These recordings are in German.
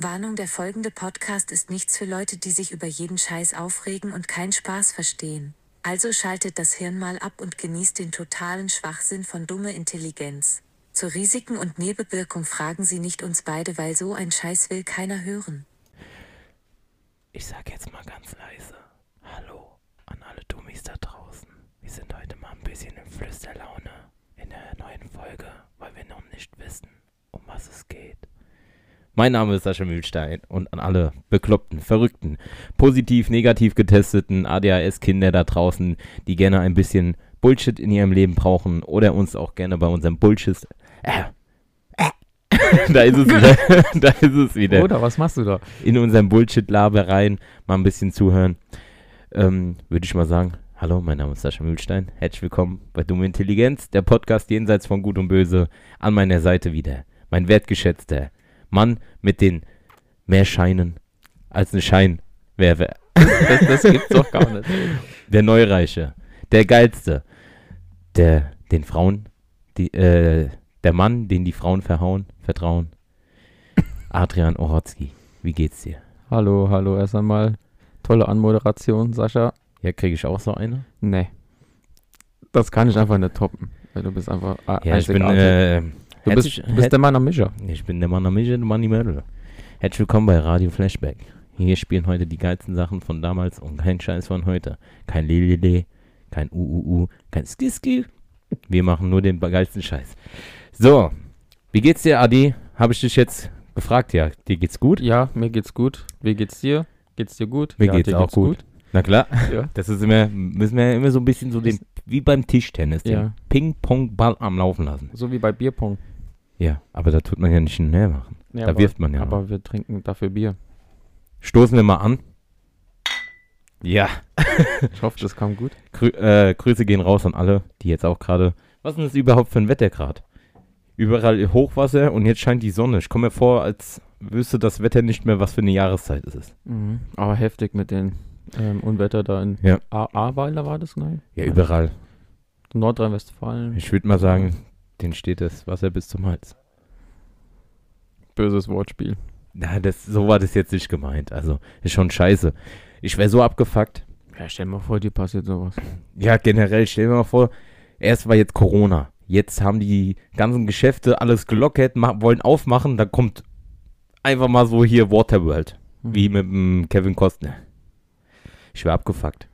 Warnung, der folgende Podcast ist nichts für Leute, die sich über jeden Scheiß aufregen und keinen Spaß verstehen. Also schaltet das Hirn mal ab und genießt den totalen Schwachsinn von dumme Intelligenz. Zu Risiken und Nebenwirkung fragen Sie nicht uns beide, weil so ein Scheiß will keiner hören. Ich sag jetzt mal ganz leise. Hallo an alle Dummies da draußen. Wir sind heute mal ein bisschen in Flüsterlaune in der neuen Folge, weil wir noch nicht wissen, um was es geht. Mein Name ist Sascha Mühlstein und an alle bekloppten, verrückten, positiv, negativ getesteten ADHS-Kinder da draußen, die gerne ein bisschen Bullshit in ihrem Leben brauchen oder uns auch gerne bei unserem Bullshit. Äh, äh, da ist es wieder. da ist es wieder. Oder was machst du da? In unserem Bullshit-Labereien mal ein bisschen zuhören. Ähm, Würde ich mal sagen, hallo, mein Name ist Sascha Mühlstein. Herzlich willkommen bei Dumme Intelligenz, der Podcast jenseits von Gut und Böse. An meiner Seite wieder mein wertgeschätzter Mann mit den mehr Scheinen als ein Scheinwerfer. Das, das gibt's doch gar nicht. Der Neureiche, der Geilste, der den Frauen, die, äh, der Mann, den die Frauen verhauen, vertrauen. Adrian Ochotski, wie geht's dir? Hallo, hallo, erst einmal. Tolle Anmoderation, Sascha. Ja, kriege ich auch so eine? Nee. Das kann ich einfach nicht toppen. Weil du bist einfach Ja, ich bin, einzigartig. äh, du bist, herzlich- du bist der Mann am Mischer. Ich bin der Mann am Mische, der Mann im Mädel. Herzlich willkommen bei Radio Flashback. Hier spielen heute die geilsten Sachen von damals und kein Scheiß von heute. Kein Lelele, kein UUU, kein Skiski. Wir machen nur den geilsten Scheiß. So, wie geht's dir, Adi? Habe ich dich jetzt gefragt, ja. Dir geht's gut? Ja, mir geht's gut. Wie geht's dir? Geht's dir gut? Mir ja, geht's dir auch gut. Na klar. Ja. Das ist immer, müssen wir immer so ein bisschen so den, wie beim Tischtennis, den Ja. Ping-Pong-Ball am Laufen lassen. So wie bei Bierpong. Ja, aber da tut man ja nicht näher machen. Ja, da aber, wirft man ja. Aber wir trinken dafür Bier. Stoßen wir mal an. Ja. Ich hoffe, das kam gut. Grü äh, Grüße gehen raus an alle, die jetzt auch gerade. Was ist denn das überhaupt für ein Wettergrad? Überall Hochwasser und jetzt scheint die Sonne. Ich komme mir vor, als wüsste das Wetter nicht mehr, was für eine Jahreszeit es ist. Mhm. Aber heftig mit den ähm, Unwetter da in Ja. Ahrweiler war das, nein? Ja, überall. Nordrhein-Westfalen. Ich würde mal sagen, denen steht das Wasser bis zum Hals. Böses Wortspiel. Na, das, so war das jetzt nicht gemeint. Also, ist schon scheiße. Ich wäre so abgefuckt. Ja, stell dir mal vor, dir passiert sowas. Ja, generell, stell dir mal vor, erst war jetzt Corona. Jetzt haben die ganzen Geschäfte alles gelockert, wollen aufmachen, da kommt einfach mal so hier Waterworld. Mhm. Wie mit dem Kevin Costner. Ich wäre abgefuckt.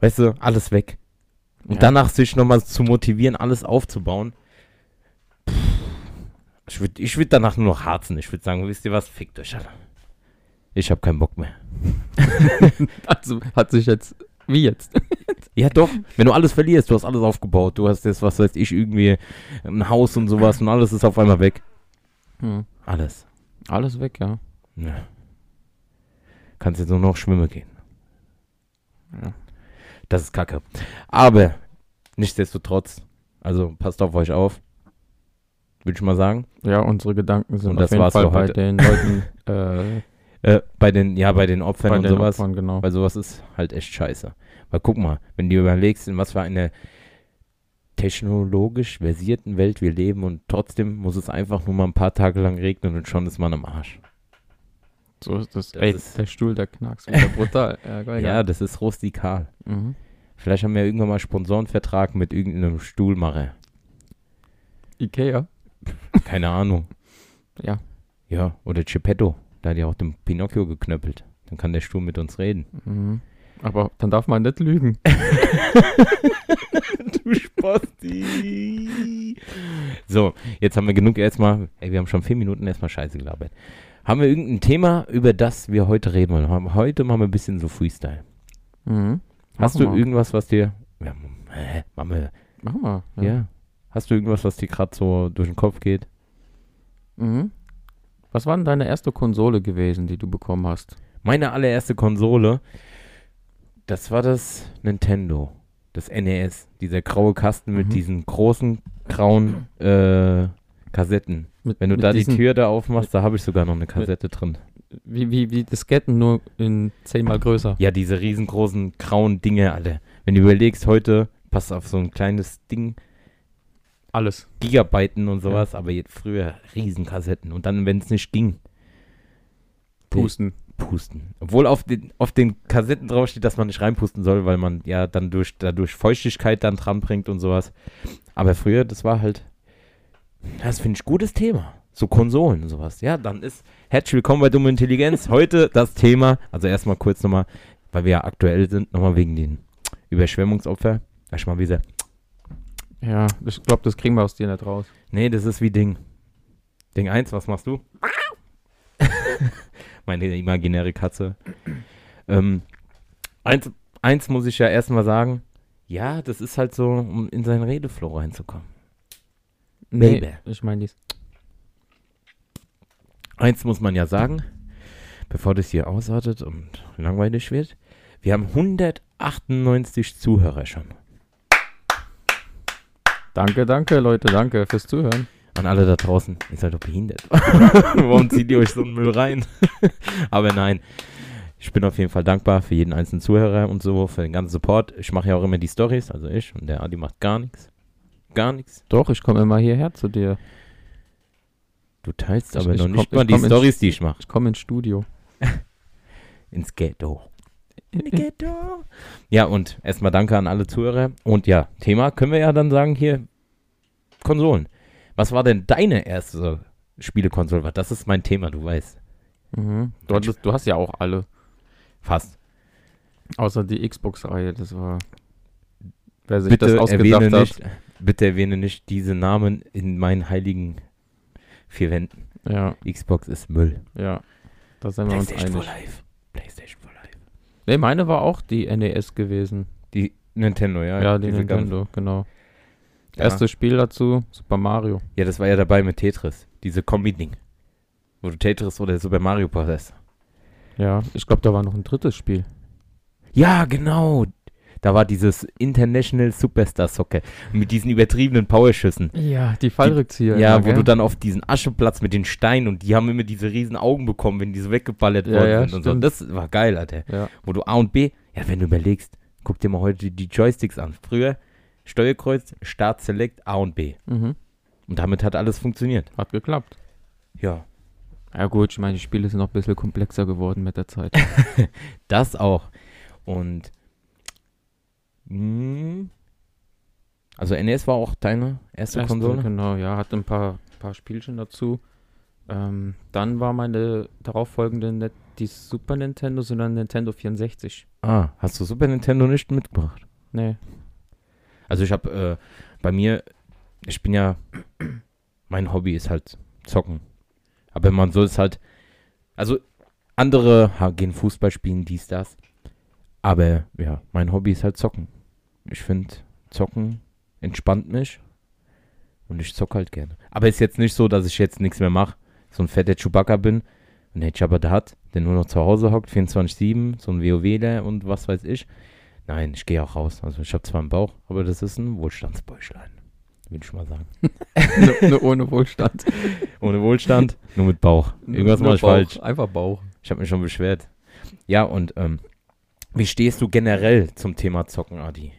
Weißt du, alles weg. Und Ja. danach sich nochmal zu motivieren, alles aufzubauen. Pff, Ich würde ich würd danach nur noch harzen. Ich würde sagen, wisst ihr was, fickt euch alle. Ich habe keinen Bock mehr. Also hat sich jetzt, wie jetzt? Ja, doch. Wenn du alles verlierst, du hast alles aufgebaut, du hast jetzt, was weiß ich, irgendwie ein Haus und sowas und alles ist auf einmal weg. Hm. Alles. Alles weg, ja. Ja. Kannst jetzt nur noch schwimmen gehen. Ja. Das ist kacke. Aber, nichtsdestotrotz, also passt auf euch auf. Würde ich mal sagen. Ja, unsere Gedanken sind Und auf das jeden war's Fall bei den Leuten, äh, Äh, bei den, ja, bei den Opfern bei und den sowas. Opfern, genau. Weil sowas ist halt echt scheiße. Weil guck mal, wenn du überlegst, in was für eine technologisch versierten Welt wir leben und trotzdem muss es einfach nur mal ein paar Tage lang regnen und schon ist man am Arsch. So ist das. Das Ey, ist- der Stuhl, der knackst wieder brutal. Ja, geil, Ja, das ist rustikal. Mhm. Vielleicht haben wir irgendwann mal Sponsorenvertrag mit irgendeinem Stuhlmacher. Ikea? Keine Ahnung. Ja. Ja, oder Geppetto. Da hat ja auch den Pinocchio geknöppelt. Dann kann der Stuhl mit uns reden. Mhm. Aber dann darf man nicht lügen. du Spasti. So, jetzt haben wir genug erstmal. Ey, wir haben schon vier Minuten erstmal Scheiße gelabert. Haben wir irgendein Thema, über das wir heute reden wollen? Heute machen wir ein bisschen so Freestyle. Mhm. Hast du wir. irgendwas, was dir. Ja, hä, machen wir. Machen wir. Ja. Hast du irgendwas, was dir gerade so durch den Kopf geht? Mhm. Was war denn deine erste Konsole gewesen, die du bekommen hast? Meine allererste Konsole, das war das Nintendo. Das NES. Dieser graue Kasten mit Mhm. diesen großen grauen äh, Kassetten. Mit, Wenn du mit da die diesen- Tür da aufmachst, da habe ich sogar noch eine Kassette drin. Wie, wie, wie Disketten, nur in zehnmal größer. Ja, diese riesengroßen grauen Dinge, Alter. Wenn du überlegst, heute passt auf so ein kleines Ding, Alles. Gigabyten und sowas, aber jetzt früher Riesenkassetten. Und dann, wenn es nicht ging, Pusten. Pusten. Obwohl auf den, auf den Kassetten draufsteht, dass man nicht reinpusten soll, weil man ja dann durch, dadurch Feuchtigkeit dann dran bringt und sowas. Aber früher, das war halt, das finde ich gutes Thema. So Konsolen und sowas. Ja, dann ist herzlich willkommen bei Dumme Intelligenz. Heute das Thema, also erstmal kurz nochmal, weil wir ja aktuell sind, nochmal wegen den Überschwemmungsopfer. Erstmal wie sehr. Ja, ich glaube, das kriegen wir aus dir nicht raus. Nee, das ist wie Ding. Ding 1, was machst du? Meine imaginäre Katze. ähm, eins, eins muss ich ja erstmal sagen. Ja, das ist halt so, um in seinen Redeflow reinzukommen. Nee, Baby. ich meine dies. Eins muss man ja sagen, bevor das hier ausartet und langweilig wird. Wir haben 198 Zuhörer schon. Danke, danke, Leute, danke fürs Zuhören. An alle da draußen, ihr seid doch behindert. Warum zieht ihr euch so einen Müll rein? Aber nein, ich bin auf jeden Fall dankbar für jeden einzelnen Zuhörer und so, für den ganzen Support. Ich mache ja auch immer die Stories, also ich und der Adi macht gar nichts. Gar nichts. Doch, ich komme immer hierher zu dir. Du teilst Ich- aber ich noch komm- nicht ich mal die Stories, die ich mache. Ich komme ins Studio. Ins Ghetto. In Ghetto. Ja, und erstmal danke an alle Zuhörer. Und ja, Thema können wir ja dann sagen hier, Konsolen. Was war denn deine erste Spielekonsole? Das ist mein Thema, du weißt. Mhm. Du, hattest, du hast ja auch alle. Fast. Außer die Xbox-Reihe, das war. Wer sich Bitte das ausgedacht hat. nicht, bitte erwähne nicht diese Namen in meinen heiligen vier Wänden. Ja, Xbox ist Müll. ja. Da sind wir uns PlayStation for einig. Life. PlayStation for Life. Nee, meine war auch die NES gewesen. Die Nintendo, ja. Ja, die Nintendo, genau. Ja. Erstes Spiel dazu, Super Mario. Ja, das war ja dabei mit Tetris. Diese Kombi-Ding. Wo du Tetris oder Super Mario hast. Ja, ich glaube, da war noch ein drittes Spiel. Ja, genau. Da war dieses International Superstar Soccer mit diesen übertriebenen Powerschüssen. Ja, die Fallrückzieher. Ja, immer, wo du gell? dann auf diesen Ascheplatz mit den Steinen und die haben immer diese riesen Augen bekommen, wenn die so weggeballert Ja, worden ja, sind und so. Das war geil, Alter. Ja, Wo du A und B, ja, wenn du überlegst, guck dir mal heute die Joysticks an. Früher Steuerkreuz, Start, Select, A und B. mhm. Und damit hat alles funktioniert. hat geklappt. Ja, Ja gut, ich meine, die Spiele sind noch ein bisschen komplexer geworden mit der Zeit. das auch. Und mh, also NES war auch deine erste, Erste, Konsole? Genau, ja, hatte ein paar, paar Spielchen dazu. Ähm, dann war meine darauffolgende nicht die Super Nintendo, sondern Nintendo 64. Ah, hast du Super Nintendo nicht mitgebracht? Nee. Also ich habe äh, bei mir, ich bin ja, mein Hobby ist halt zocken. Aber man soll es halt, also andere gehen Fußball spielen, dies, das. Aber ja, mein Hobby ist halt zocken. Ich finde, zocken entspannt mich und ich zocke halt gerne. Aber ist jetzt nicht so, dass ich jetzt nichts mehr mache, so ein fetter Chewbacca bin und der Jabba da hat, der nur noch zu Hause hockt, 24-7, so ein WoWler und was weiß ich. Nein, ich gehe auch raus. Also ich habe zwar einen Bauch, aber das ist ein Wohlstandsbäuchlein. Würde ich mal sagen. nur, nur ohne Wohlstand. Ohne Wohlstand, nur mit Bauch. Irgendwas mache ich falsch. Einfach Bauch. Ich habe mich schon beschwert. Ja, und ähm, wie stehst du generell zum Thema Zocken, Adi?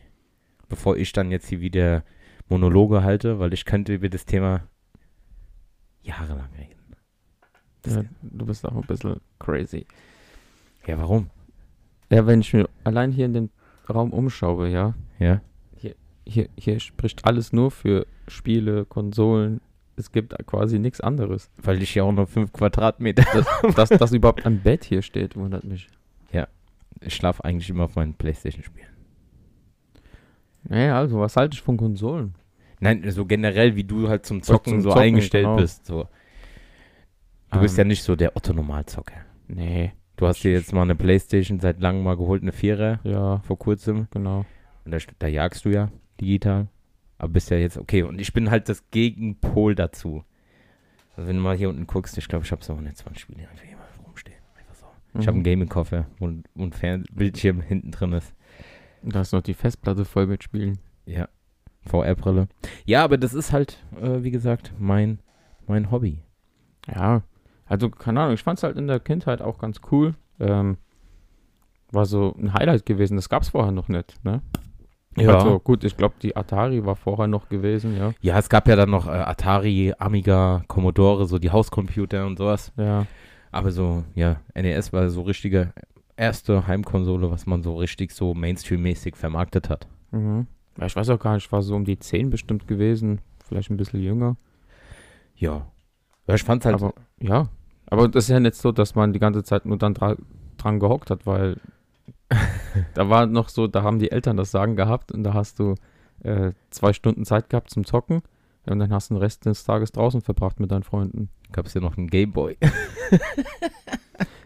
Bevor ich dann jetzt hier wieder Monologe halte, weil ich könnte über das Thema jahrelang reden. Das- Ja, du bist auch ein bisschen crazy. Ja, warum? Ja, wenn ich mir allein hier in den Raum umschaue, ja, Ja. hier, hier spricht alles nur für Spiele, Konsolen. Es gibt quasi nichts anderes. Weil ich ja auch nur fünf Quadratmeter. Dass, dass überhaupt ein Bett hier steht, wundert mich. Ich schlafe eigentlich immer auf meinen Playstation-Spielen. Naja, also, was halte ich von Konsolen? Nein, so generell, wie du halt zum Zocken zum so Zocken, eingestellt genau. bist. So. Du bist Ähm, ja nicht so der Otto-Normalzocker. Nee, Du hast dir jetzt mal eine Playstation seit langem mal geholt, eine Vierer ja, vor kurzem. genau. Und da, da jagst du ja digital. Aber bist ja jetzt okay. Und ich bin halt das Gegenpol dazu. Also wenn du mal hier unten guckst, ich glaube, ich habe so 120 Spiele einfach hier mal rumstehen. Einfach so. Ich habe einen Mhm. Gaming-Koffer und, und Fernbildschirm hinten drin ist. Da ist noch die Festplatte voll mit Spielen. Ja. VR-Brille. Ja, aber das ist halt, äh, wie gesagt, mein, mein Hobby. Ja, also keine Ahnung, ich fand es halt in der Kindheit auch ganz cool. Ähm, war so ein Highlight gewesen, das gab es vorher noch nicht, ne? Also gut, ich glaube, die Atari war vorher noch gewesen, ja. Ja, es gab ja dann noch äh, Atari, Amiga, Commodore, so die Hauscomputer und sowas. Ja, Aber so, ja, NES war so richtige erste Heimkonsole, was man so richtig so Mainstream-mäßig vermarktet hat. Mhm. Ja, ich weiß auch gar nicht, ich war so um die 10 bestimmt gewesen, vielleicht ein bisschen jünger. Ja. Ja, ich fand's halt. Aber, ja. Aber das ist ja nicht so, dass man die ganze Zeit nur dann dra dran gehockt hat, weil da war noch so, da haben die Eltern das Sagen gehabt und da hast du äh, zwei Stunden Zeit gehabt zum Zocken und dann hast du den Rest des Tages draußen verbracht mit deinen Freunden. Gab es ja noch einen Gameboy.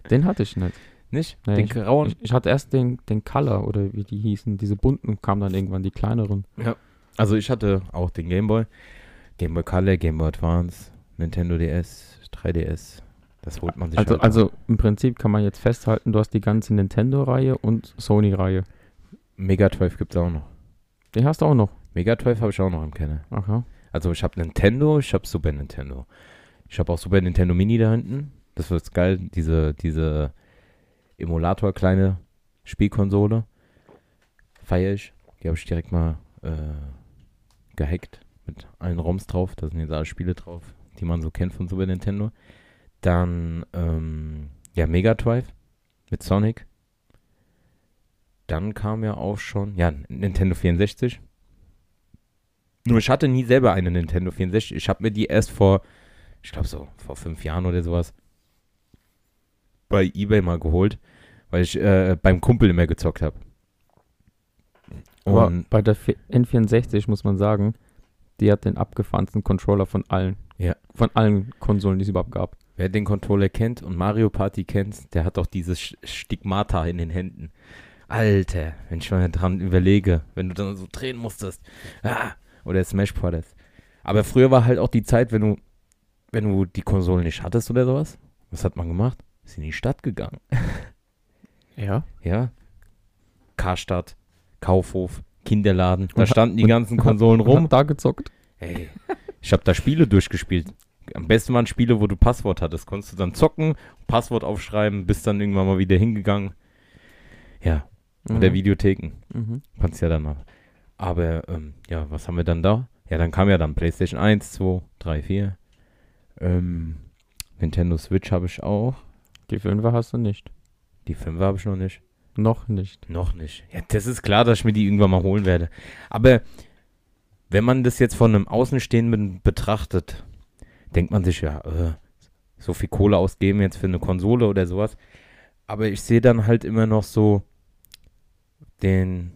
den hatte ich nicht. Nicht? Nee, den ich, grauen? Ich, ich, hatte erst den, den Color oder wie die hießen, diese bunten kamen dann irgendwann die kleineren. Ja. Also ich hatte auch den Gameboy. Gameboy Color, Gameboy Advance, Nintendo DS, 3DS. Das holt man sich Also, halt also im Prinzip kann man jetzt festhalten, du hast die ganze Nintendo-Reihe und Sony-Reihe. Mega 12 gibt es auch noch. Den hast du auch noch? Mega 12 habe ich auch noch im Kenne. Aha. Also ich habe Nintendo, ich habe Super Nintendo. Ich habe auch Super Nintendo Mini da hinten. Das wird geil, diese, diese Emulator kleine Spielkonsole. Feier ich. Die habe ich direkt mal äh, gehackt mit allen ROMs drauf. Da sind jetzt alle Spiele drauf, die man so kennt von Super Nintendo. Dann, ähm, ja, Mega Drive mit Sonic. Dann kam ja auch schon, ja, Nintendo 64. Nur ich hatte nie selber eine Nintendo 64. Ich habe mir die erst vor, ich glaube so, vor fünf Jahren oder sowas bei Ebay mal geholt, weil ich äh, beim Kumpel immer gezockt habe. Aber bei der N64 muss man sagen, die hat den abgefahrensten Controller von allen. Ja. Von allen Konsolen, die es überhaupt gab. Wer den Controller kennt und Mario Party kennt, der hat doch dieses Stigmata in den Händen. Alter, wenn ich mal dran überlege, wenn du dann so drehen musstest. Ah, oder Smash Brothers. Aber früher war halt auch die Zeit, wenn du, wenn du die Konsolen nicht hattest oder sowas. Was hat man gemacht? Ist in die Stadt gegangen. Ja. Ja. Karstadt, Kaufhof, Kinderladen. Da standen die ganzen Konsolen rum. da gezockt. Ey, ich habe da Spiele durchgespielt. Am besten waren Spiele, wo du Passwort hattest. Konntest du dann zocken, Passwort aufschreiben, bist dann irgendwann mal wieder hingegangen. Ja. Mhm. Oder Videotheken. Mhm. Kannst ja dann mal. Aber, ähm, ja, was haben wir dann da? Ja, dann kam ja dann PlayStation 1, 2, 3, 4. Ähm, Nintendo Switch habe ich auch. Die 5 hast du nicht. Die 5 habe ich noch nicht. Noch nicht. Noch nicht. Ja, das ist klar, dass ich mir die irgendwann mal holen werde. Aber wenn man das jetzt von einem Außenstehenden betrachtet, denkt man sich ja, äh, so viel Kohle ausgeben jetzt für eine Konsole oder sowas. Aber ich sehe dann halt immer noch so den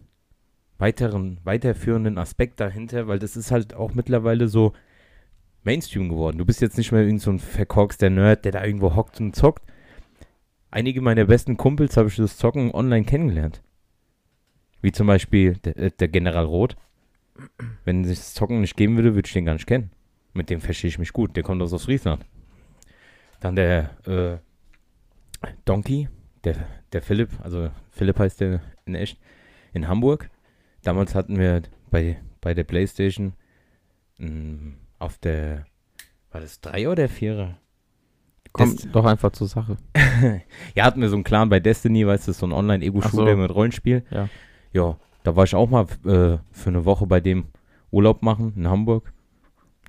weiteren, weiterführenden Aspekt dahinter, weil das ist halt auch mittlerweile so Mainstream geworden. Du bist jetzt nicht mehr irgend so ein verkorkster Nerd, der da irgendwo hockt und zockt, einige meiner besten Kumpels habe ich das Zocken online kennengelernt. Wie zum Beispiel der, äh, der General Roth. Wenn es das Zocken nicht geben würde, würde ich den gar nicht kennen. Mit dem verstehe ich mich gut. Der kommt aus Friesland. Dann der äh, Donkey, der, der Philipp, also Philipp heißt der in echt, in Hamburg. Damals hatten wir bei, bei der Playstation mh, mm, auf der, war das 3 oder 4er? Kommt Dest doch einfach zur Sache. ja, hatten wir so einen Clan bei Destiny, weißt du, so ein Online-Ego-Shooter so. mit Rollenspiel. Ja. Ja, da war ich auch mal äh, für eine Woche bei dem Urlaub machen in Hamburg.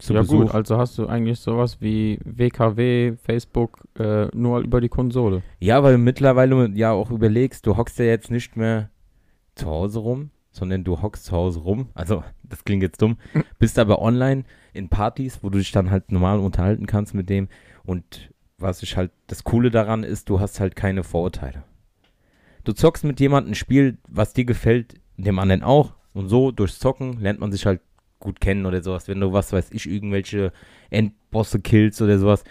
ja Besuch. gut, also hast du eigentlich sowas wie WKW, Facebook äh, nur über die Konsole. Ja, weil du mittlerweile ja auch überlegst, du hockst ja jetzt nicht mehr zu Hause rum, sondern du hockst zu Hause rum. Also, das klingt jetzt dumm. Bist aber online in Partys, wo du dich dann halt normal unterhalten kannst mit dem und was ich halt, das Coole daran ist, du hast halt keine Vorurteile. Du zockst mit jemandem ein Spiel, was dir gefällt, dem anderen auch. Und so durchs Zocken lernt man sich halt gut kennen oder sowas. Wenn du, was weiß ich, irgendwelche Endbosse killst oder sowas.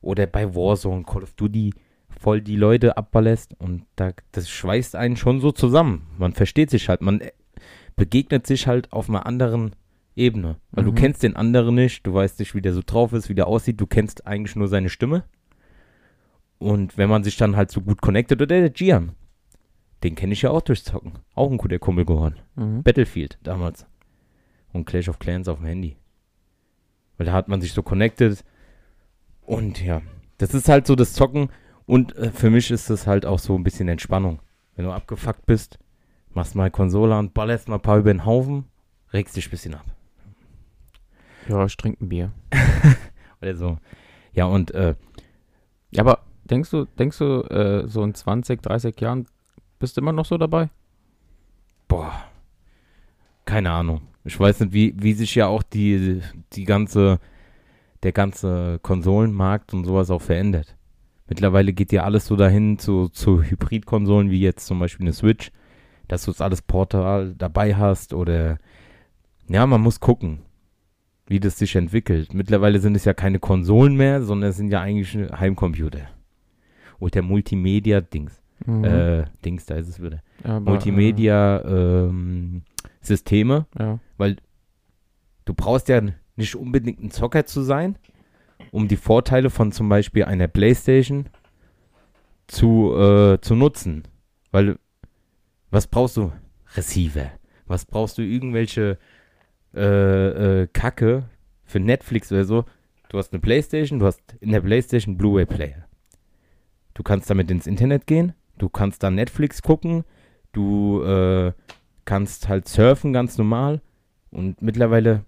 Oder bei Warzone, Call of Duty voll die Leute abballerst. Und da, das schweißt einen schon so zusammen. Man versteht sich halt. Man begegnet sich halt auf einer anderen Ebene. Weil mhm. du kennst den anderen nicht. Du weißt nicht, wie der so drauf ist, wie der aussieht. Du kennst eigentlich nur seine Stimme. Und wenn man sich dann halt so gut connectet, oder der Gian, den kenne ich ja auch durchs Zocken. Auch ein guter Kumpel geworden. Mhm. Battlefield damals. Und Clash of Clans auf dem Handy. Weil da hat man sich so connected. Und ja, das ist halt so das Zocken. Und äh, für mich ist das halt auch so ein bisschen Entspannung. Wenn du abgefuckt bist, machst mal Konsole an, ballerst mal ein paar über den Haufen, regst dich ein bisschen ab. Ja, ich trinke ein Bier. Oder so. Ja, und äh, ja, aber denkst du, denkst du, äh, so in 20, 30 Jahren bist du immer noch so dabei? Boah. Keine Ahnung. Ich weiß nicht, wie, wie sich ja auch die, die ganze, der ganze Konsolenmarkt und sowas auch verändert. Mittlerweile geht ja alles so dahin zu, zu Hybridkonsolen, wie jetzt zum Beispiel eine Switch, dass du es alles portal dabei hast oder ja, man muss gucken, wie das sich entwickelt. Mittlerweile sind es ja keine Konsolen mehr, sondern es sind ja eigentlich Heimcomputer. Oder Multimedia-Dings. Mhm. Äh, Dings, da ist es wieder. Multimedia-Systeme, Äh, ja. weil du brauchst ja nicht unbedingt ein Zocker zu sein, um die Vorteile von zum Beispiel einer Playstation zu, äh, zu nutzen. Weil, was brauchst du? Receiver. Was brauchst du? Irgendwelche äh, äh, Kacke für Netflix oder so. Du hast eine Playstation, du hast in der Playstation Blu-ray-Player. Du kannst damit ins Internet gehen, du kannst dann Netflix gucken, du äh, kannst halt surfen ganz normal. Und mittlerweile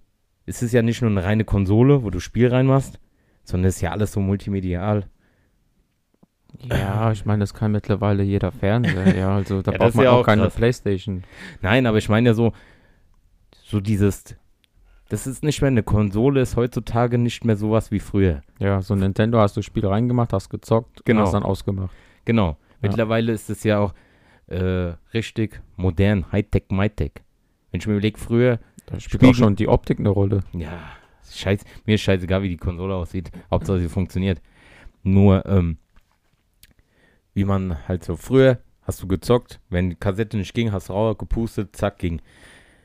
ist es ja nicht nur eine reine Konsole, wo du Spiel reinmachst, sondern es ist ja alles so multimedial. Ja, ich meine, das kann mittlerweile jeder Fernseher, ja. Also da Ja, braucht man ja auch auch keine krass. Playstation. Nein, aber ich meine ja so, so dieses, das ist nicht mehr eine Konsole, ist heutzutage nicht mehr sowas wie früher. Ja, so ein Nintendo hast du Spiel reingemacht, hast gezockt Genau. und hast dann ausgemacht. Genau. Mittlerweile ist es ja auch äh, richtig modern, Hightech, MyTech. Wenn ich mir überlege, früher, Da spielt auch schon die Optik eine Rolle. ja, scheiß, mir ist scheißegal, wie die Konsole aussieht. Hauptsache sie funktioniert. Nur, ähm, wie man halt so früher hast du gezockt, wenn die Kassette nicht ging, hast du rauer gepustet, zack, ging.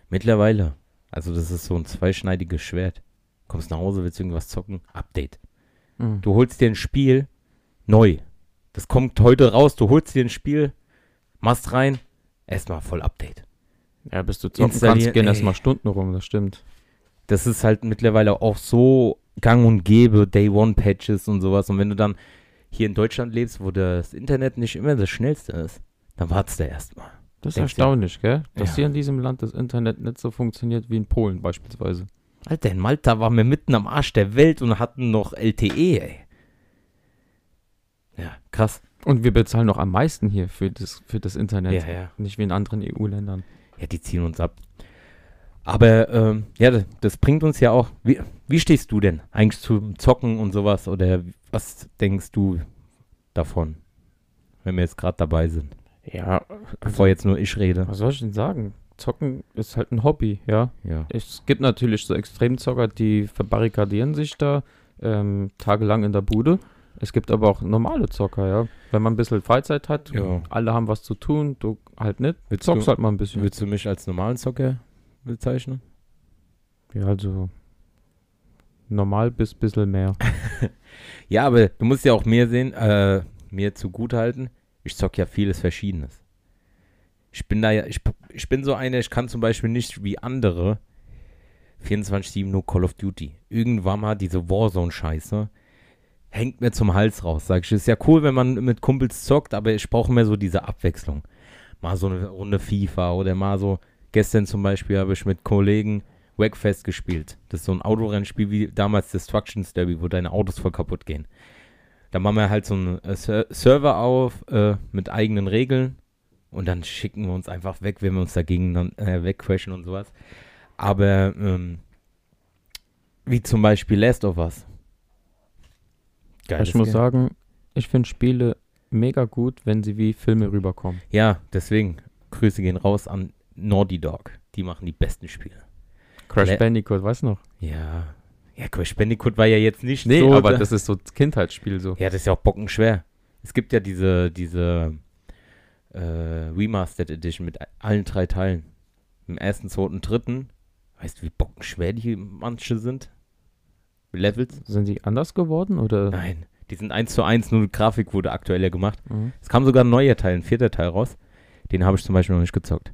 Mittlerweile, also das ist so ein zweischneidiges Schwert. Kommst nach Hause, willst irgendwas zocken, Update. Mhm. Du holst dir ein Spiel neu. Das kommt heute raus, du holst dir ein Spiel, machst rein, erstmal voll Update. Ja, bis du zocken kannst, gehen erstmal Stunden rum, das stimmt. das ist halt mittlerweile auch so gang und gäbe, Day One Patches und sowas. Und wenn du dann hier in Deutschland lebst, wo das Internet nicht immer das schnellste ist, dann wartest du erstmal. Das ist erstaunlich, gell? Dass Ja. hier in diesem Land das Internet nicht so funktioniert wie in Polen beispielsweise. Alter, in Malta waren wir mitten am Arsch der Welt und hatten noch LTE, ey. Ja, krass. Und wir bezahlen noch am meisten hier für das, für das Internet. Ja, ja. Nicht wie in anderen EU-Ländern. Ja, die ziehen uns ab. Aber ähm, ja, das, das bringt uns ja auch. Wie, wie stehst du denn eigentlich zum Zocken und sowas? Oder was denkst du davon, wenn wir jetzt gerade dabei sind? Ja, Bevor jetzt nur ich rede. was soll ich denn sagen? Zocken ist halt ein Hobby, ja. Ja. Es gibt natürlich so Extremzocker, die verbarrikadieren sich da ähm, tagelang in der Bude. Es gibt aber auch normale Zocker, ja. Wenn man ein bisschen Freizeit hat, Ja. alle haben was zu tun, du halt nicht, Willst zockst du- halt mal ein bisschen. Würdest du mich als normalen Zocker bezeichnen? Ja, also normal bis bisschen mehr. Ja, aber du musst ja auch mehr sehen, äh, mir zugutehalten. Ich zock ja vieles Verschiedenes. Ich bin da ja, ich, ich bin so einer, ich kann zum Beispiel nicht wie andere 24-7 nur Call of Duty. Irgendwann mal diese Warzone-Scheiße hängt mir zum Hals raus. Sag ich, ist ja cool, wenn man mit Kumpels zockt, aber ich brauche mehr so diese Abwechslung. Mal so eine Runde FIFA oder mal so, gestern zum Beispiel habe ich mit Kollegen Wreckfest gespielt. Das ist so ein Autorennspiel wie damals Destructions Derby, wo deine Autos voll kaputt gehen. Da machen wir halt so einen äh, Ser Server auf äh, mit eigenen Regeln und dann schicken wir uns einfach weg, wenn wir uns dagegen dann äh, wegcrashen und sowas. Aber ähm, wie zum Beispiel Last of Us. Geiles ich muss Game. sagen, ich finde Spiele mega gut, wenn sie wie Filme rüberkommen. Ja, deswegen Grüße gehen raus an Naughty Dog. Die machen die besten Spiele. Crash Le- Bandicoot, weißt du noch? Ja. Ja, Crash Bandicoot war ja jetzt nicht Nee, so. aber da- das ist so Kindheitsspiel so. Ja, das ist ja auch bockenschwer. Es gibt ja diese, diese äh, Remastered Edition mit allen drei Teilen. Im ersten, zweiten, dritten. Weißt du, wie bockenschwer die manche sind? Levels? Sind die anders geworden oder? Nein. Die sind eins zu eins, nur die Grafik wurde aktueller gemacht. Mhm. Es kam sogar ein neuer Teil, ein vierter Teil raus. Den habe ich zum Beispiel noch nicht gezockt.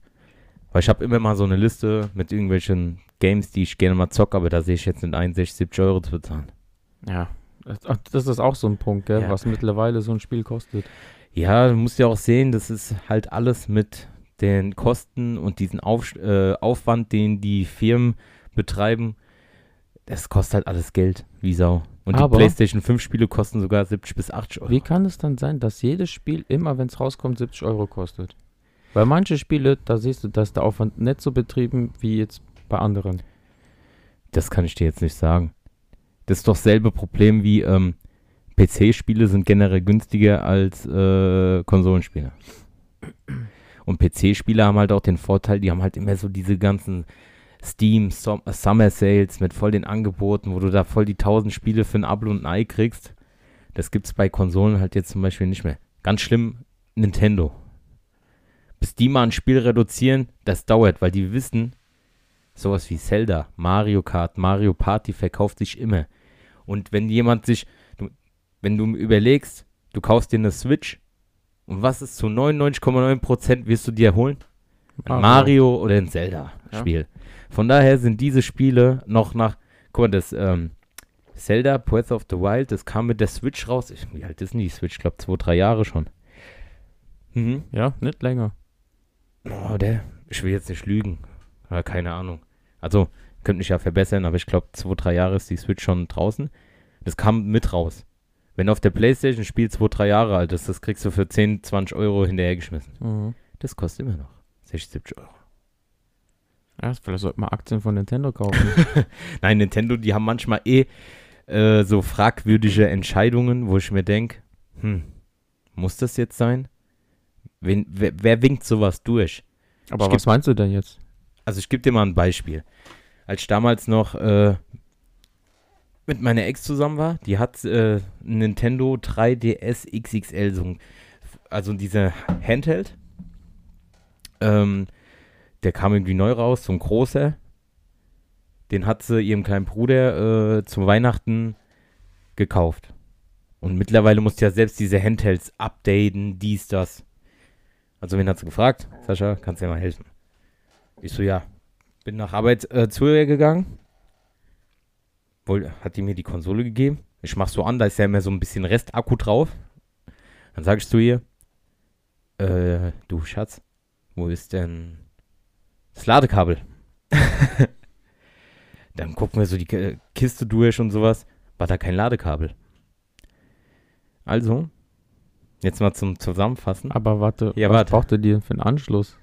Weil ich habe immer mal so eine Liste mit irgendwelchen Games, die ich gerne mal zocke, aber da sehe ich jetzt nicht ein, 60, 70 Euro zu bezahlen. Ja. Das ist auch so ein Punkt, gell, Ja. was mittlerweile so ein Spiel kostet. Ja, du musst ja auch sehen, das ist halt alles mit den Kosten und diesen Auf, äh, Aufwand, den die Firmen betreiben, das kostet halt alles Geld, wie Sau. Und Aber- die PlayStation 5 Spiele kosten sogar 70 bis 80 Euro. Wie kann es dann sein, dass jedes Spiel immer, wenn es rauskommt, 70 Euro kostet? Weil manche Spiele, da siehst du, dass der Aufwand nicht so betrieben wie jetzt bei anderen. Das kann ich dir jetzt nicht sagen. Das ist doch selbe Problem wie ähm, PC-Spiele sind generell günstiger als äh, Konsolenspiele. Und PC-Spiele haben halt auch den Vorteil, die haben halt immer so diese ganzen Steam Som Summer Sales mit voll den Angeboten, wo du da voll die 1000 Spiele für ein Abo und ein Ei kriegst. Das gibt's bei Konsolen halt jetzt zum Beispiel nicht mehr. Ganz schlimm, Nintendo. Bis die mal ein Spiel reduzieren, das dauert, weil die wissen, sowas wie Zelda, Mario Kart, Mario Party verkauft sich immer. Und wenn jemand sich, du, wenn du überlegst, du kaufst dir eine Switch und was ist zu 99,9% wirst du dir holen? Ein Mario oder ein Zelda-Spiel. Von daher sind diese Spiele noch nach, guck mal, das ähm, Zelda Breath of the Wild, das kam mit der Switch raus. Ich, wie alt ist denn die Switch? Ich glaube, zwei, drei Jahre schon. Mhm. Ja, nicht länger. Oh, der, ich will jetzt nicht lügen. Ja, keine Ahnung. Also, könnte mich ja verbessern, aber ich glaube, zwei, drei Jahre ist die Switch schon draußen. Das kam mit raus. Wenn auf der Playstation ein Spiel zwei, drei Jahre alt ist, das kriegst du für 10, 20 Euro hinterhergeschmissen. Mhm. Das kostet immer noch 60, 70 Euro. Ja, vielleicht sollte man Aktien von Nintendo kaufen. Nein, Nintendo, die haben manchmal eh äh, so fragwürdige Entscheidungen, wo ich mir denke, hm, muss das jetzt sein? Wen, wer, wer winkt sowas durch? Aber Ich was meinst du denn jetzt? Also ich gebe dir mal ein Beispiel. Als ich damals noch äh, mit meiner Ex zusammen war, die hat äh, Nintendo 3DS XXL, so also dieser Handheld. Ähm, der kam irgendwie neu raus, so ein großer. Den hat sie ihrem kleinen Bruder äh, zu Weihnachten gekauft. Und mittlerweile musst du ja selbst diese Handhelds updaten, dies, das. Also wen hat sie gefragt? Sascha, kannst du dir mal helfen? Ich so, ja. Bin nach Arbeit äh, zu ihr gegangen. Wohl, hat die mir die Konsole gegeben. Ich mach so an, da ist ja immer so ein bisschen Restakku drauf. Dann sag ich zu ihr, äh, du Schatz, wo ist denn das Ladekabel? Dann gucken wir so die Kiste durch und sowas. War da kein Ladekabel. Also, jetzt mal zum Zusammenfassen. Aber warte, Ja, was warte. braucht ihr dir für einen Anschluss?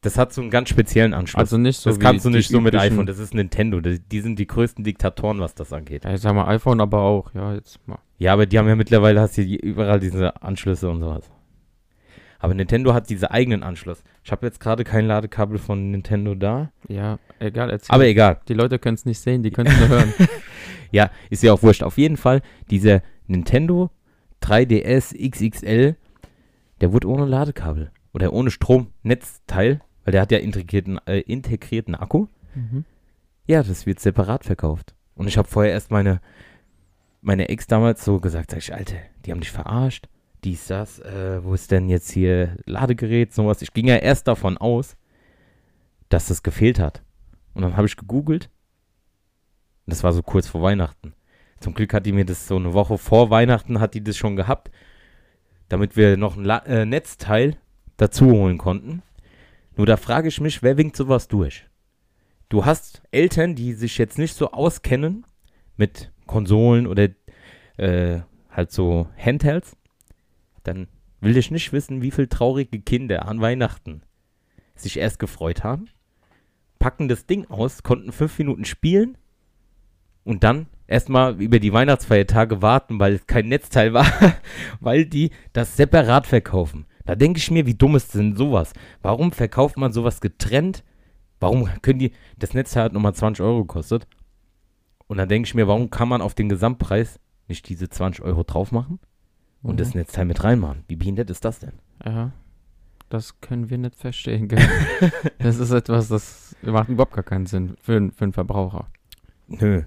Das hat so einen ganz speziellen Anschluss. Also nicht so das kannst du nicht so mit iPhone. Das ist Nintendo. Die, die sind die größten Diktatoren, was das angeht. Ja, ich sag mal iPhone, aber auch. Ja, jetzt mal. Ja, aber die haben ja mittlerweile hast du überall diese Anschlüsse und sowas. Aber Nintendo hat diese eigenen Anschluss. Ich habe jetzt gerade kein Ladekabel von Nintendo da. Ja, egal, erzähl. Aber egal. die Leute können es nicht sehen, die können es nur hören. Ja, ist ja auch wurscht. Auf jeden Fall, dieser Nintendo 3DS XXL, der wurde ohne Ladekabel. Oder ohne Stromnetzteil, weil der hat ja integrierten, äh, integrierten Akku. mhm. Ja, das wird separat verkauft. Und ich habe vorher erst meine, meine Ex damals so gesagt, sag ich, Alter, die haben dich verarscht. Dies, das, äh, wo ist denn jetzt hier Ladegerät, sowas. Ich ging ja erst davon aus, dass das gefehlt hat. Und dann habe ich gegoogelt. Das war so kurz vor Weihnachten. Zum Glück hat die mir das so eine Woche vor Weihnachten hat die das schon gehabt, damit wir noch ein La äh, Netzteil dazu holen konnten. Nur da frage ich mich, wer winkt sowas durch? du hast Eltern, die sich jetzt nicht so auskennen mit Konsolen oder äh, halt so Handhelds, dann will ich nicht wissen, wie viele traurige Kinder an Weihnachten sich erst gefreut haben, packen das Ding aus, konnten fünf Minuten spielen und dann erstmal über die Weihnachtsfeiertage warten, weil es kein Netzteil war, weil die das separat verkaufen. Da denke ich mir, wie dumm ist denn sowas? Warum verkauft man sowas getrennt? Warum können die, das Netzteil hat nochmal 20 Euro gekostet. Und dann denke ich mir, warum kann man auf den Gesamtpreis nicht diese 20 Euro drauf machen und Mhm. das Netzteil mit reinmachen? Wie behindert ist das denn? Ja, das können wir nicht verstehen, gell? das ist etwas, das macht überhaupt gar keinen Sinn für, für einen Verbraucher. Nö.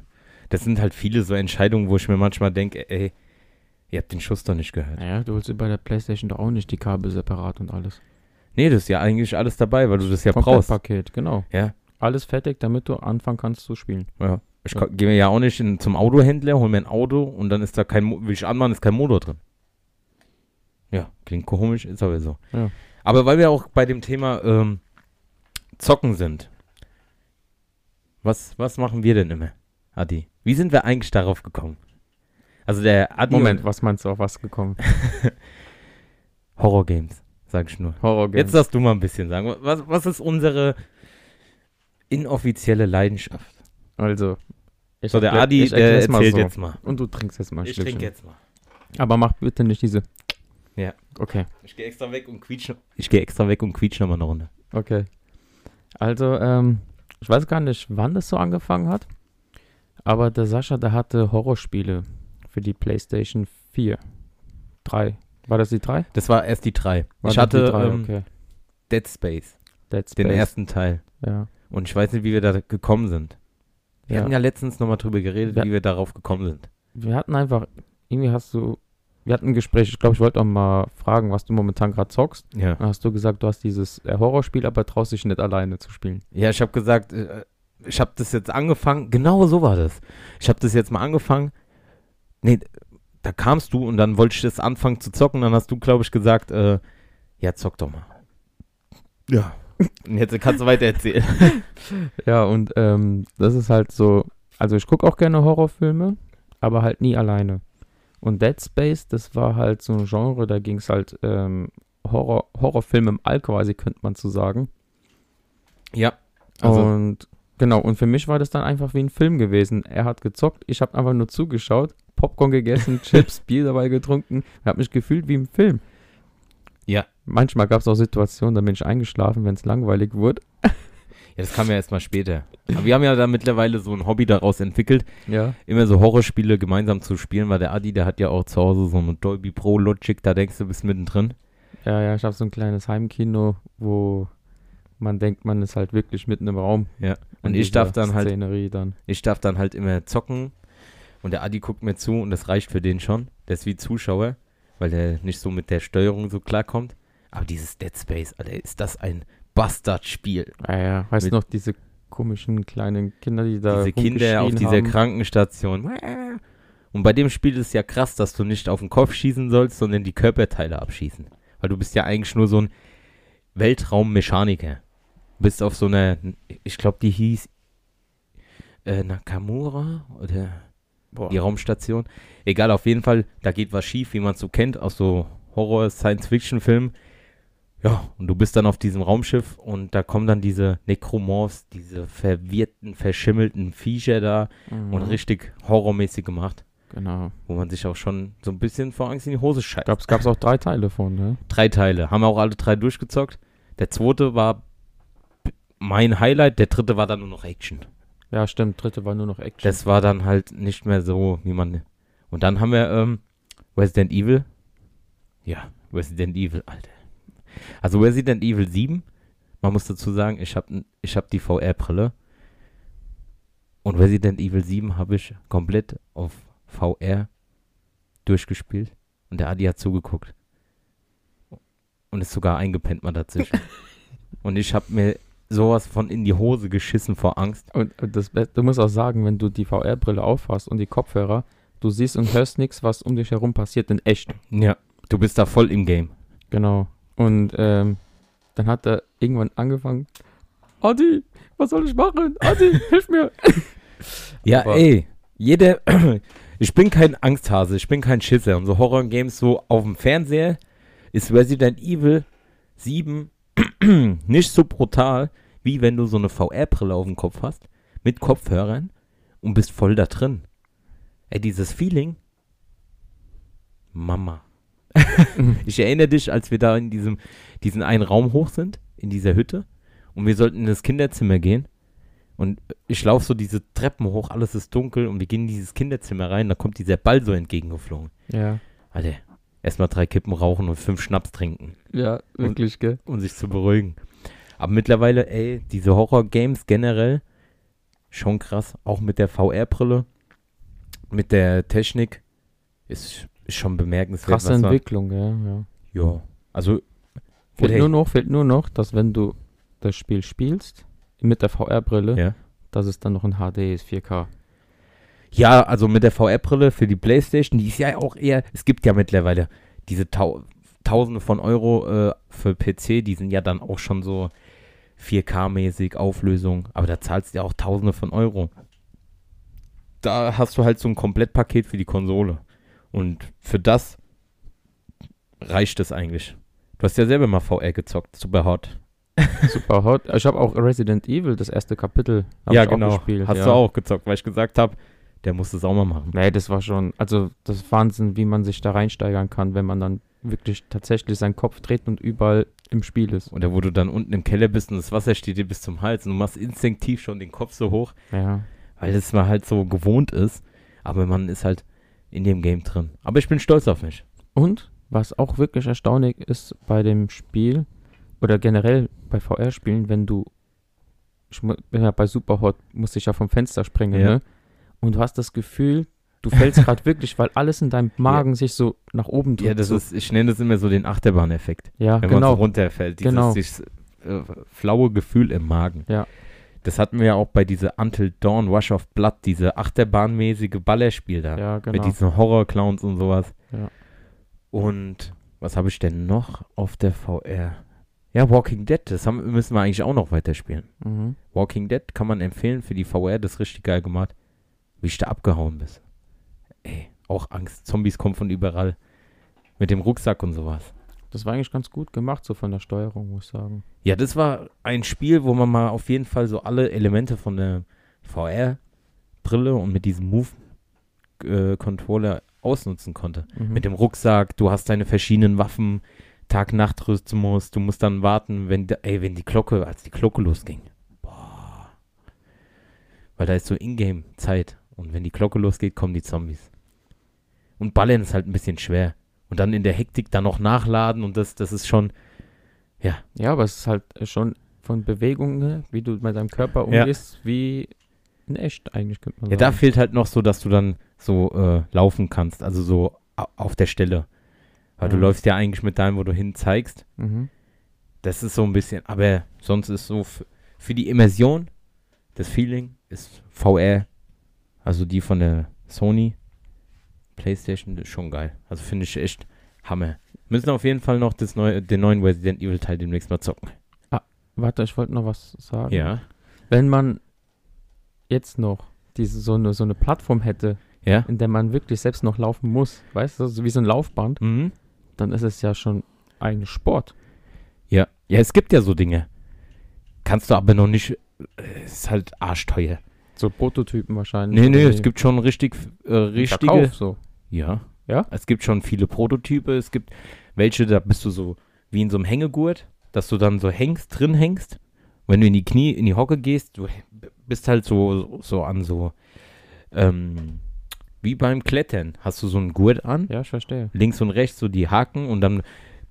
Das sind halt viele so Entscheidungen, wo ich mir manchmal denke, ey, ihr habt den Schuss doch nicht gehört. Naja, du holst dir bei der Playstation doch auch nicht die Kabel separat und alles. Nee, das ist ja eigentlich alles dabei, weil du das ja brauchst. Paket, genau. Ja. Alles fertig, damit du anfangen kannst zu spielen. Ja. Ich Ja. gehe mir ja auch nicht in, zum Autohändler, hol mir ein Auto und dann ist da kein, will ich anmachen, ist kein Motor drin. Ja, klingt komisch, ist aber so. Ja. Aber weil wir auch bei dem Thema ähm, Zocken sind, was, was machen wir denn immer? Adi, wie sind wir eigentlich darauf gekommen? Also der Adi Moment, was meinst du auf was gekommen? Horror Games, sag ich nur. Horror Games. Jetzt darfst du mal ein bisschen sagen. Was, was ist unsere inoffizielle Leidenschaft? Also, ich So, der erklär- Adi, ich der erzählt so. jetzt mal. Und du trinkst jetzt mal ein Ich Stückchen. trinke jetzt mal. Aber mach bitte nicht diese. Ja. Okay, Ich gehe extra weg und quietsch. Ich gehe extra weg und quietsch nochmal eine Runde. okay. Also, ähm, ich weiß gar nicht, wann das so angefangen hat. Aber der Sascha, der hatte Horrorspiele für die PlayStation 4. 3. War das die 3? Das war erst die drei. War ich hatte die 3? ähm, okay. Dead Space, Dead den Space. ersten Teil. Ja. Und ich weiß nicht, wie wir da gekommen sind. Wir Ja. hatten ja letztens nochmal drüber geredet, Ja. wie wir darauf gekommen sind. Wir hatten einfach, irgendwie hast du, wir hatten ein Gespräch, ich glaube, ich wollte auch mal fragen, was du momentan gerade zockst. Ja. Dann hast du gesagt, du hast dieses äh, Horrorspiel, aber traust dich nicht alleine zu spielen. Ja, ich habe gesagt, äh, ich habe das jetzt angefangen. Genau so war das. Ich habe das jetzt mal angefangen. Nee, da kamst du und dann wollte ich das anfangen zu zocken. Dann hast du, glaube ich, gesagt, äh, ja, zock doch mal. Ja. Und jetzt kannst du weiter erzählen. Ja, und ähm, das ist halt so, also ich gucke auch gerne Horrorfilme, aber halt nie alleine. Und Dead Space, das war halt so ein Genre, da ging es halt ähm, Horror, Horrorfilm im All quasi, könnte man so sagen. ja. Also, und genau, und für mich war das dann einfach wie ein Film gewesen. Er hat gezockt, ich habe einfach nur zugeschaut, Popcorn gegessen, Chips, Bier dabei getrunken, habe mich gefühlt wie im Film. Ja. Manchmal gab es auch Situationen, da bin ich eingeschlafen, wenn es langweilig wurde. ja, das kam ja erst mal später. Aber wir haben ja da mittlerweile so ein Hobby daraus entwickelt, Ja. immer so Horrorspiele gemeinsam zu spielen, weil der Adi, der hat ja auch zu Hause so eine Dolby Pro Logic, da denkst du, bist mittendrin. Ja, ja, ich habe so ein kleines Heimkino, wo man denkt, man ist halt wirklich mitten im Raum. Ja. Und ich darf dann halt Szenerie dann. Ich darf dann halt immer zocken und der Adi guckt mir zu und das reicht für den schon. Der ist wie Zuschauer, weil der nicht so mit der Steuerung so klarkommt. Aber dieses Dead Space, Alter, ist das ein Bastardspiel. Ja, ja. Weißt du noch, diese komischen kleinen Kinder, die da Diese Kinder auf dieser haben? Krankenstation. Und bei dem Spiel ist ja krass, dass du nicht auf den Kopf schießen sollst, sondern die Körperteile abschießen. Weil du bist ja eigentlich nur so ein Weltraummechaniker. Bist auf so einer, ich glaube, die hieß äh, Nakamura oder Boah. die Raumstation. Egal, auf jeden Fall, da geht was schief, wie man es so kennt, aus so Horror-Science-Fiction-Filmen. Ja, und du bist dann auf diesem Raumschiff und da kommen dann diese Necromorphs, diese verwirrten, verschimmelten Viecher da Mhm. und richtig horrormäßig gemacht, Genau. wo man sich auch schon so ein bisschen vor Angst in die Hose scheißt. glaube, es gab auch drei Teile von, ne? Drei Teile, haben auch alle drei durchgezockt. Der zweite war mein Highlight, der dritte war dann nur noch Action. Ja, stimmt. Dritte war nur noch Action. Das war dann halt nicht mehr so, wie man. Und dann haben wir ähm, Resident Evil. Ja, Resident Evil, Alter. Also Resident Evil 7, man muss dazu sagen, ich habe ich hab die VR-Brille. Und Resident Evil 7 habe ich komplett auf VR durchgespielt. Und der Adi hat zugeguckt. Und ist sogar eingepennt mal dazwischen. und ich habe mir sowas von in die Hose geschissen vor Angst. Und, das, du musst auch sagen, wenn du die VR-Brille aufhast und die Kopfhörer, du siehst und hörst nichts, was um dich herum passiert, in echt. Ja, du bist da voll im Game. Genau. Und ähm, dann hat er irgendwann angefangen, Adi, was soll ich machen? Adi, hilf mir. Ja, Aber- ey, jeder, ich bin kein Angsthase, ich bin kein Schisser. Und so Horror-Games so auf dem Fernseher ist Resident Evil 7 nicht so brutal, wie wenn du so eine VR-Brille auf dem Kopf hast, mit Kopfhörern und bist voll da drin. Ey, dieses Feeling, Mama. ich erinnere dich, als wir da in diesem, diesen einen Raum hoch sind, in dieser Hütte, und wir sollten in das Kinderzimmer gehen. Und ich laufe so diese Treppen hoch, alles ist dunkel und wir gehen in dieses Kinderzimmer rein, da kommt dieser Ball so entgegengeflogen. Ja, Alter, erstmal drei Kippen rauchen und fünf Schnaps trinken, ja, wirklich, gell? um sich zu beruhigen. Aber mittlerweile, ey, diese Horror-Games generell, schon krass, auch mit der VR-Brille, mit der Technik, ist, ist schon bemerkenswert. Krasse was man- Entwicklung, ja, ja. Ja, also, Fehlt Oder- nur, noch, fehlt nur noch, dass wenn du das Spiel spielst, mit der VR-Brille, ja. dass es dann noch in HD ist, 4K. Ja, also mit der VR-Brille für die Playstation, die ist ja auch eher, es gibt ja mittlerweile diese Tau Tausende von Euro äh, für PC, die sind ja dann auch schon so 4K-mäßig, Auflösung, aber da zahlst du ja auch Tausende von Euro. da hast du halt so ein Komplettpaket für die Konsole. Und für das reicht es eigentlich. Du hast ja selber mal VR gezockt, super hot. Super hot. Ich habe auch Resident Evil, das erste Kapitel, Ja, ich genau. gespielt. Hast ja. du auch gezockt, weil ich gesagt habe, der muss es auch mal machen. Nee, das war schon, also das ist Wahnsinn, wie man sich da reinsteigern kann, wenn man dann wirklich tatsächlich seinen Kopf dreht und überall im Spiel ist. Oder wo du dann unten im Keller bist und das Wasser steht dir bis zum Hals und du machst instinktiv schon den Kopf so hoch, Ja. weil das mal halt so gewohnt ist. Aber man ist halt in dem Game drin. Aber ich bin stolz auf mich. Und was auch wirklich erstaunlich ist bei dem Spiel oder generell bei VR-Spielen, wenn du, ich bin ja bei Superhot, musste ich ja vom Fenster springen, Ja. ne? Und du hast das Gefühl, du fällst gerade wirklich, weil alles in deinem Magen sich so nach oben drückt. Ja, das so. ist, ich nenne das immer so den Achterbahn-Effekt. ja Wenn man genau. so runterfällt, dieses Genau. dieses, äh, flaue Gefühl im Magen. Ja. Das hatten wir ja auch bei dieser Until Dawn Rush of Blood, diese achterbahnmäßige Ballerspiel da. ja, Mit genau. diesen Horror-Clowns und sowas. Ja. Und was habe ich denn noch auf der VR? Ja, Walking Dead, das haben, müssen wir eigentlich auch noch weiterspielen. Mhm. Walking Dead kann man empfehlen für die VR, das ist richtig geil gemacht. Wie ich da abgehauen bist. Ey, auch Angst. Zombies kommen von überall. Mit dem Rucksack und sowas. Das war eigentlich ganz gut gemacht, so von der Steuerung, muss ich sagen. Ja, das war ein Spiel, wo man mal auf jeden Fall so alle Elemente von der VR-Brille und mit diesem Move-Controller ausnutzen konnte. Mhm. Mit dem Rucksack, du hast deine verschiedenen Waffen, Tag-Nacht-Rhythmus, du musst dann warten, wenn, ey, wenn die Glocke, als die Glocke losging. Boah. Weil da ist so Ingame-Zeit. Und wenn die Glocke losgeht, kommen die Zombies. Und Ballern ist halt ein bisschen schwer. Und dann in der Hektik dann noch nachladen und das, das ist schon, Ja, aber es ist halt schon von Bewegungen, her, wie du mit deinem Körper Ja. umgehst, wie in echt eigentlich, könnte man Ja, da sagen. fehlt halt noch so, dass du dann so äh, laufen kannst, also so au- auf der Stelle. Weil du Ja. läufst ja eigentlich mit deinem, wo du hin zeigst. Mhm. Das ist so ein bisschen, aber sonst ist so für die Immersion, das Feeling ist VR, also die von der Sony PlayStation, ist schon geil. Also finde ich echt Hammer. Müssen auf jeden Fall noch das neue, den neuen Resident Evil Teil demnächst mal zocken. Warte, ich wollte noch was sagen. Ja. Wenn man jetzt noch diese, so, eine, so eine Plattform hätte, Ja. in der man wirklich selbst noch laufen muss, weißt du, so wie so ein Laufband, Mhm. dann ist es ja schon eigentlich Sport. Ja. Ja, es gibt ja so Dinge. Kannst du aber noch nicht, äh, ist halt arschteuer. So Prototypen wahrscheinlich. Nee, nee, es gibt schon richtig, äh, richtige. Verkauf so. Ja. Ja? Es gibt schon viele Prototype. Es gibt welche, da bist du so wie in so einem Hängegurt, dass du dann so hängst, drin hängst. Wenn du in die Knie, in die Hocke gehst, du bist halt so, so an so, ähm, wie beim Klettern, hast du so einen Gurt an, Ja, ich verstehe. links und rechts so die Haken und dann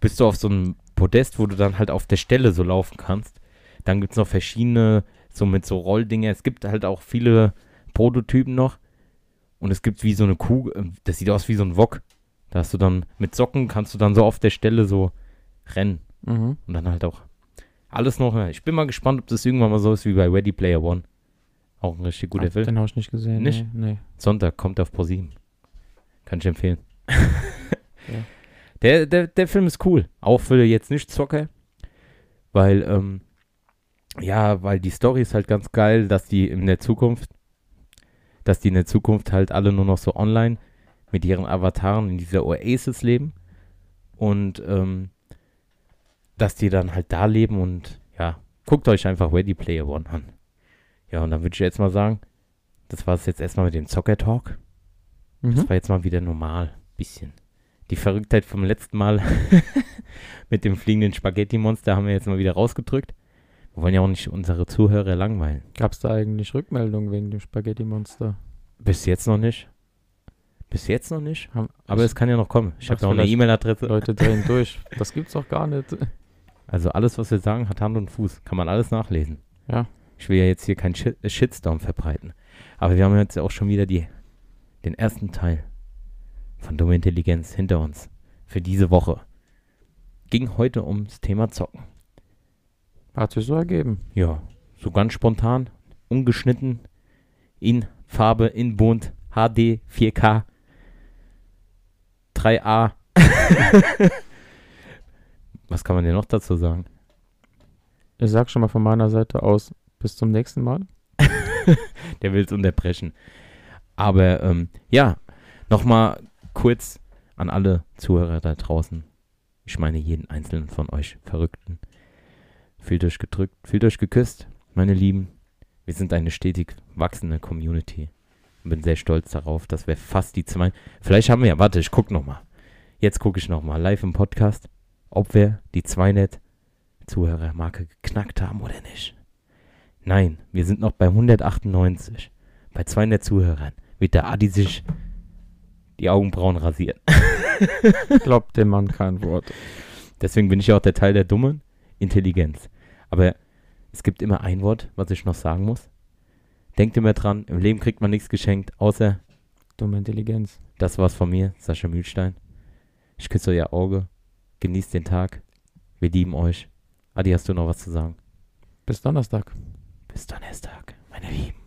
bist du auf so einem Podest, wo du dann halt auf der Stelle so laufen kannst. Dann gibt es noch verschiedene, so mit so Rolldinger. Es gibt halt auch viele Prototypen noch. Und es gibt wie so eine Kuh, äh, das sieht aus wie so ein Wok. Da hast du dann mit Socken, kannst du dann so auf der Stelle so rennen. Mhm. Und dann halt auch alles noch. Ich bin mal gespannt, ob das irgendwann mal so ist wie bei Ready Player One. Auch ein richtig guter Ah, Film. Den habe ich nicht gesehen. Nicht? Nee, nee. Sonntag kommt auf ProSieben. Kann ich empfehlen. der, der, der Film ist cool. Auch für jetzt nicht Zocker. Weil, ähm, ja, weil die Story ist halt ganz geil, dass die in der Zukunft, dass die in der Zukunft halt alle nur noch so online mit ihren Avataren in dieser Oasis leben. Und, ähm, dass die dann halt da leben und, ja, guckt euch einfach Ready Player One an. Ja, und dann würde ich jetzt mal sagen, das war es jetzt erstmal mit dem Zocker-Talk. Mhm. Das war jetzt mal wieder normal. Bisschen. Die Verrücktheit vom letzten Mal mit dem fliegenden Spaghetti-Monster haben wir jetzt mal wieder rausgedrückt. Wir wollen ja auch nicht unsere Zuhörer langweilen. Gab es da eigentlich Rückmeldungen wegen dem Spaghetti-Monster? Bis jetzt noch nicht. Bis jetzt noch nicht. Haben- Aber es kann ja noch kommen. Ich habe Hab's noch eine E-Mail-Adresse. Leute drehen durch. Das gibt's doch gar nicht. Also alles, was wir sagen, hat Hand und Fuß. Kann man alles nachlesen. Ja. Ich will ja jetzt hier keinen Shit Shitstorm verbreiten. Aber wir haben jetzt auch schon wieder die, den ersten Teil von Dumme Intelligenz hinter uns. Für diese Woche. Ging heute ums Thema Zocken. Hat sich so ergeben. Ja, so ganz spontan, ungeschnitten, in Farbe, in Bunt, HD, 4K, 3A. Was kann man denn noch dazu sagen? Ich sag schon mal von meiner Seite aus, bis zum nächsten Mal. Der will es unterbrechen. Aber ähm, ja, nochmal kurz an alle Zuhörer da draußen. Ich meine jeden einzelnen von euch Verrückten. Fühlt euch gedrückt, fühlt euch geküsst, meine Lieben. Wir sind eine stetig wachsende Community. Und bin sehr stolz darauf, dass wir fast die zwei. Vielleicht haben wir ja, warte, ich guck nochmal. Jetzt gucke ich nochmal live im Podcast, ob wir die 2net Zuhörermarke geknackt haben oder nicht. Nein, wir sind noch bei 198. Bei 200 Zuhörern wird der Adi sich die Augenbrauen rasieren. Glaubt dem Mann kein Wort. Deswegen bin ich auch der Teil der dummen Intelligenz. Aber es gibt immer ein Wort, was ich noch sagen muss. Denkt immer dran, im Leben kriegt man nichts geschenkt, außer dumme Intelligenz. Das war's von mir, Sascha Mühlstein. Ich küsse euer Auge. Genießt den Tag. Wir lieben euch. Adi, hast du noch was zu sagen? Bis Donnerstag. Bis Donnerstag, meine Lieben.